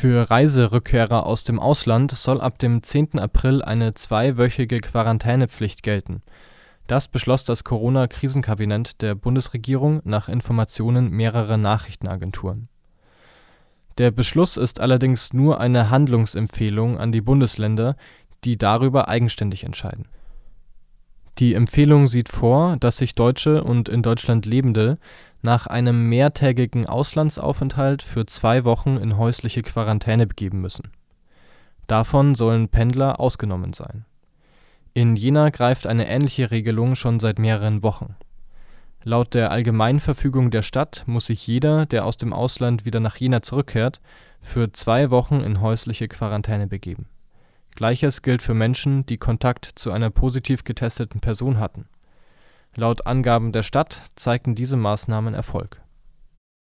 Für Reiserückkehrer aus dem Ausland soll ab dem 10. April eine zweiwöchige Quarantänepflicht gelten. Das beschloss das Corona-Krisenkabinett der Bundesregierung nach Informationen mehrerer Nachrichtenagenturen. Der Beschluss ist allerdings nur eine Handlungsempfehlung an die Bundesländer, die darüber eigenständig entscheiden. Die Empfehlung sieht vor, dass sich Deutsche und in Deutschland Lebende nach einem mehrtägigen Auslandsaufenthalt für zwei Wochen in häusliche Quarantäne begeben müssen. Davon sollen Pendler ausgenommen sein. In Jena greift eine ähnliche Regelung schon seit mehreren Wochen. Laut der Allgemeinverfügung der Stadt muss sich jeder, der aus dem Ausland wieder nach Jena zurückkehrt, für zwei Wochen in häusliche Quarantäne begeben. Gleiches gilt für Menschen, die Kontakt zu einer positiv getesteten Person hatten. Laut Angaben der Stadt zeigten diese Maßnahmen Erfolg